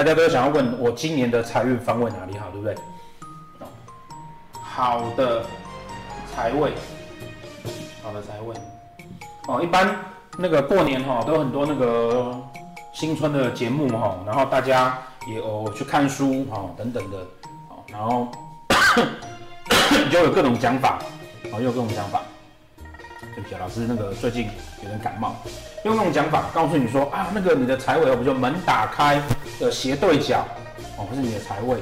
大家都想要问我今年的财运方位哪里好，对不对？好的财位，好的财位。哦，一般那个过年哈，都有很多那个新春的节目哈，然后大家也有去看书哈，等等的，然后 就有各种讲法，哦，有各种讲法。对不起，老师，那个最近有点感冒，用那种讲法告诉你说啊，那个你的财位，比如说门打开的斜对角，哦，不是你的财位，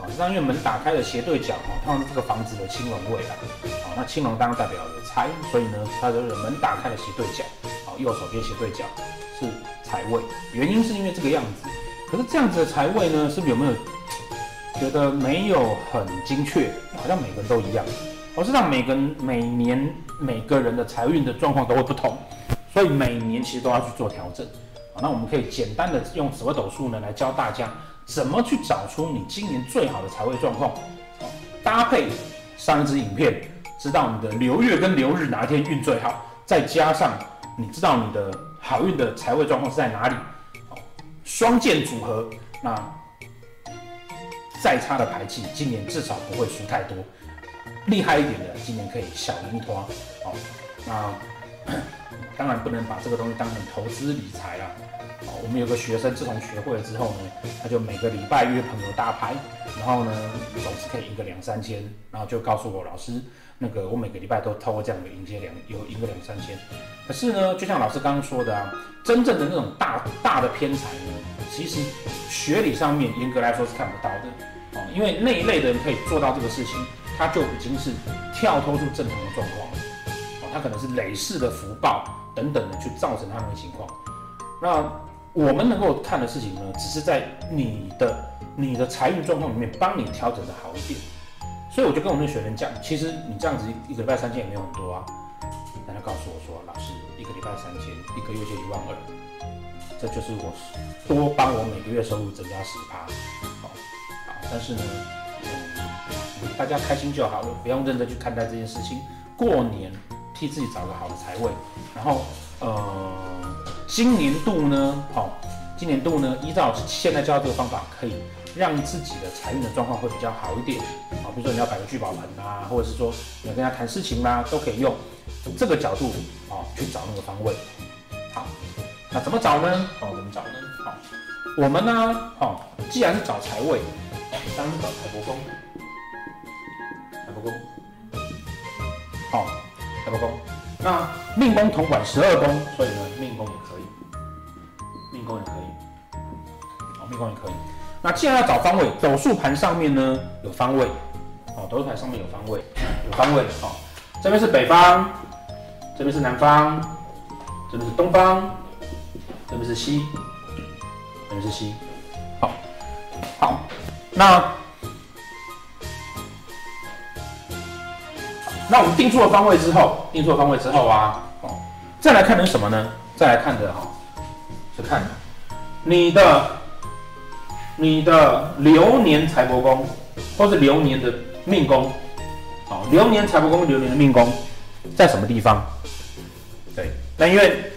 啊，是因为门打开的斜对角，哦，它是这个房子的青龙位啦，哦，那青龙当然代表有财，所以呢，它就是门打开的斜对角，哦，右手边斜对角是财位，原因是因为这个样子，可是这样子的财位呢，是不是有没有觉得没有很精确？好像每个人都一样。我知道每个每年每个人的财运的状况都会不同，所以每年其实都要去做调整。那我们可以简单的用紫微斗数呢来教大家怎么去找出你今年最好的财位状况，搭配上一支影片，知道你的流月跟流日哪一天运最好，再加上你知道你的好运的财位状况是在哪里，双剑组合，那再差的牌气，今年至少不会输太多。厉害一点的，今年可以小赢一拖，好，那 当然不能把这个东西当成投资理财啦。好，我们有个学生自从学会了之后呢，他就每个礼拜约朋友打牌，然后呢总是可以赢个两三千，然后就告诉我老师，那个我每个礼拜都透过这样的迎接两有赢个两三千。可是呢，就像老师刚刚说的啊，真正的那种大大的偏财呢，其实学理上面严格来说是看不到的，哦，因为那一类的人可以做到这个事情。他就已经是跳脱出正常的状况了，哦他可能是累世的福报等等的去造成他们的情况。那我们能够看的事情呢，只是在你的你的财运状况里面帮你调整的好一点。所以我就跟我们的学员讲，其实你这样子一个礼拜三千也没有很多啊。大家告诉我说，老师一个礼拜三千，一个月就一万二，这就是我多帮我每个月收入增加十趴。好，但是呢。大家开心就好了，不用认真去看待这件事情。过年替自己找个好的财位，然后呃，今年度呢，哦，今年度呢，依照现在教的这个方法，可以让自己的财运的状况会比较好一点。啊、哦，比如说你要摆个聚宝盆啊，或者是说你要跟他谈事情啦、都可以用这个角度啊、哦、去找那个方位。好，那怎么找呢？哦，怎么找呢？好、哦，我们呢，哦，既然是找财位，当然是找财帛宫。宫，好，财帛宫。那命宫同管十二宫，所以呢，命宫也可以，命宫也可以，哦，命宫也可以。那既然要找方位，斗数盘上面呢有方位，哦，斗数盘上面有方位，有方位，哦，这边是北方，这边是南方，这边是东方，这边是西，这边是西，好，好，那。那我们定出了方位之后，定出了方位之后啊，哦，再来看的是什么呢？再来看的哈，是看你的你的流年财帛宫，或是流年的命宫，好，流年财帛宫，流年的命宫在什么地方？对，那因为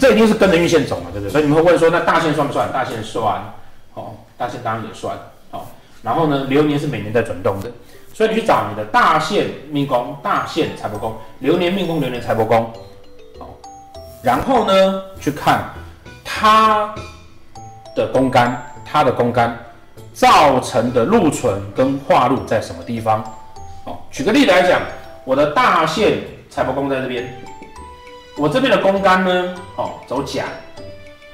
这一定是跟着运线走嘛，对不对？所以你们会问说，那大限算不算？大限算，哦，大限当然也算，哦，然后呢，流年是每年在转动的。所以你去找你的大限命宫、大限财帛宫、流年命宫、流年财帛宫，哦然后呢，去看它的宫干，它的宫干造成的禄存跟化禄在什么地方？哦，举个例子来讲，我的大限财帛宫在这边，我这边的宫干呢，哦，走甲，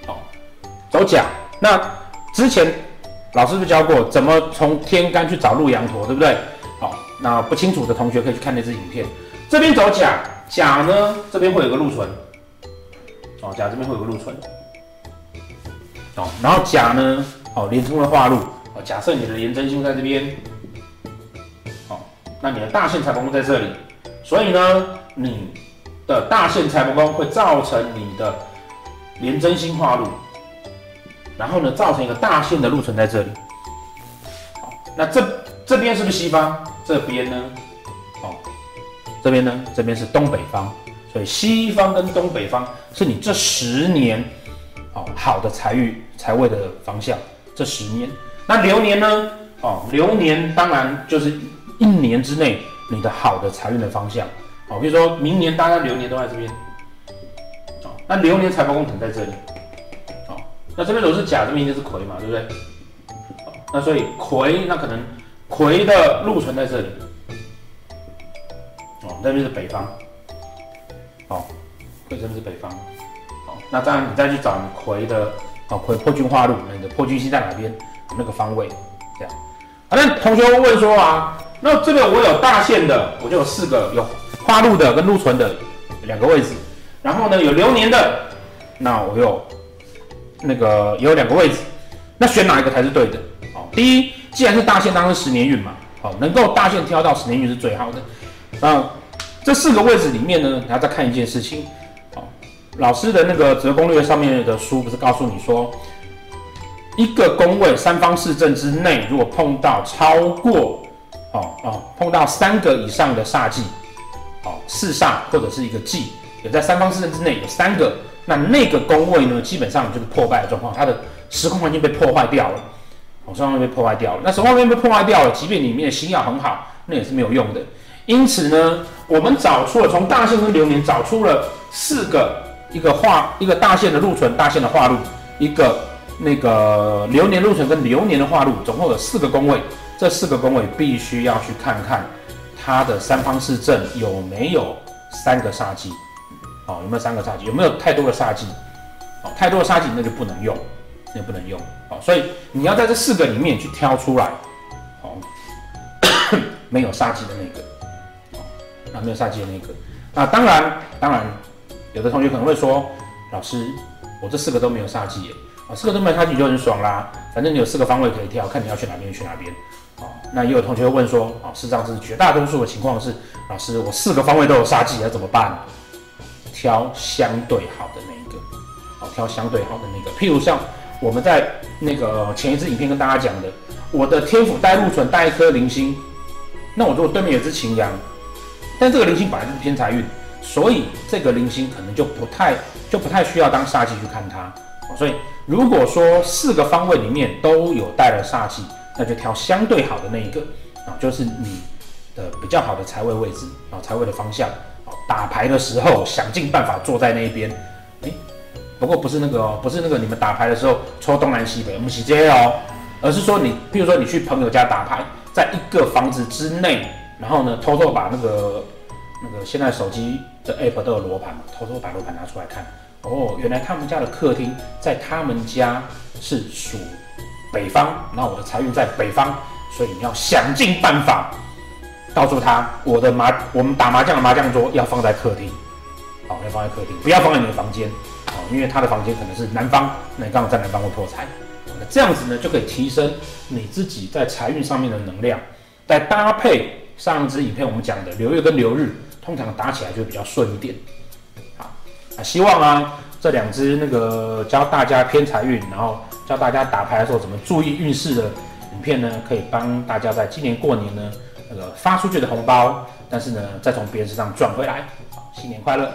哦，走甲。那之前老师是不是教过怎么从天干去找禄羊驼，对不对？好那不清楚的同学可以去看那支影片。这边走甲，甲呢这边会有个禄存，哦，甲这边会有个禄存，哦，然后甲呢，哦，连通了化禄，哦，假设你的廉贞星在这边，哦，那你的大限财帛宫在这里，所以呢，你的大限财帛宫会造成你的廉贞星化禄，然后呢，造成一个大限的路存在这里，那这这边是不是西方？这边呢，哦，这边呢，这边是东北方，所以西方跟东北方是你这十年，哦，好的财运财位的方向，这十年。那流年呢？哦，流年当然就是一年之内你的好的财运的方向。哦，比如说明年大家流年都在这边。哦，那流年财帛宫可能在这里。那这边如果是甲，这边一定是癸嘛，对不对？那所以癸，那可能癸的禄存在这里。哦，那边是北方。哦，癸这边是北方。哦，那这样你再去找癸的，哦，癸破军化禄，你的破军星在哪边？那个方位，这样。好，那同学会问说啊，那这个我有大限的，我就有四个，有化禄的跟禄存的两个位置，然后呢有流年的，那我有那个有两个位置，那选哪一个才是对的？好，第一，既然是大限，当然是十年运嘛，好，能够大限挑到十年运是最好的。那这四个位置里面呢，你要再看一件事情，好，老师的那个紫微攻略上面的书不是告诉你说，一个宫位三方四正之内，如果碰到超过哦哦，碰到三个以上的煞忌，哦四煞或者是一个忌，有在三方四正之内有三个，那那个宫位呢，基本上就是破败的状况，它的时空环境被破坏掉了，哦，时空环境被破坏掉了。那时空环境被破坏掉了，即便里面的星曜很好，那也是没有用的。因此呢，我们找出了从大限跟流年找出了四个，一个化一个大限的禄存，大限的化禄，一个。那个流年禄存跟流年的化禄，总共有四个宫位，这四个宫位必须要去看看它的三方四正有没有三个煞忌，哦，有没有三个煞忌？有没有太多的煞忌？哦，太多的煞忌那就不能用，那不能用。哦，所以你要在这四个里面去挑出来，哦，没有煞忌的那个，哦，没有煞忌的那个。那当然，当然，有的同学可能会说，老师，我这四个都没有煞忌耶。啊，四个都没有差距就很爽啦。反正你有四个方位可以挑，看你要去哪边去哪边。哦，那也有同学会问说，哦，事实上是绝大多数的情况是，老师我四个方位都有煞忌，要怎么办？挑相对好的那一个。哦，挑相对好的那个。譬如像我们在那个前一支影片跟大家讲的，我的天府带禄存带一颗灵星，那我如果对面有只擎羊，但这个灵星本来就是偏财运，所以这个灵星可能就不太就不太需要当煞气去看它。所以。如果说四个方位里面都有带了煞气，那就挑相对好的那一个啊，就是你的比较好的财位位置啊，财位的方向。打牌的时候想尽办法坐在那一边，哎，不过不是那个哦，不是那个你们打牌的时候抽东南西北，我们是这样哦，而是说你，比如说你去朋友家打牌，在一个房子之内，然后呢，偷偷把那个那个现在手机的 app 都有罗盘嘛，偷偷把罗盘拿出来看。哦，原来他们家的客厅在他们家是属北方，那我的财运在北方，所以你要想尽办法告诉他，我的麻我们打麻将的麻将桌要放在客厅，好，要放在客厅，不要放在你的房间，好，因为他的房间可能是南方，那你刚好在南方会破财，那这样子呢就可以提升你自己在财运上面的能量，再搭配上一支影片我们讲的流月跟流日，通常打起来就比较顺一点。好啊，希望啊，这两支那个教大家偏财运，然后教大家打牌的时候怎么注意运势的影片呢，可以帮大家在今年过年呢，发出去的红包，但是呢，再从别人身上赚回来。新年快乐！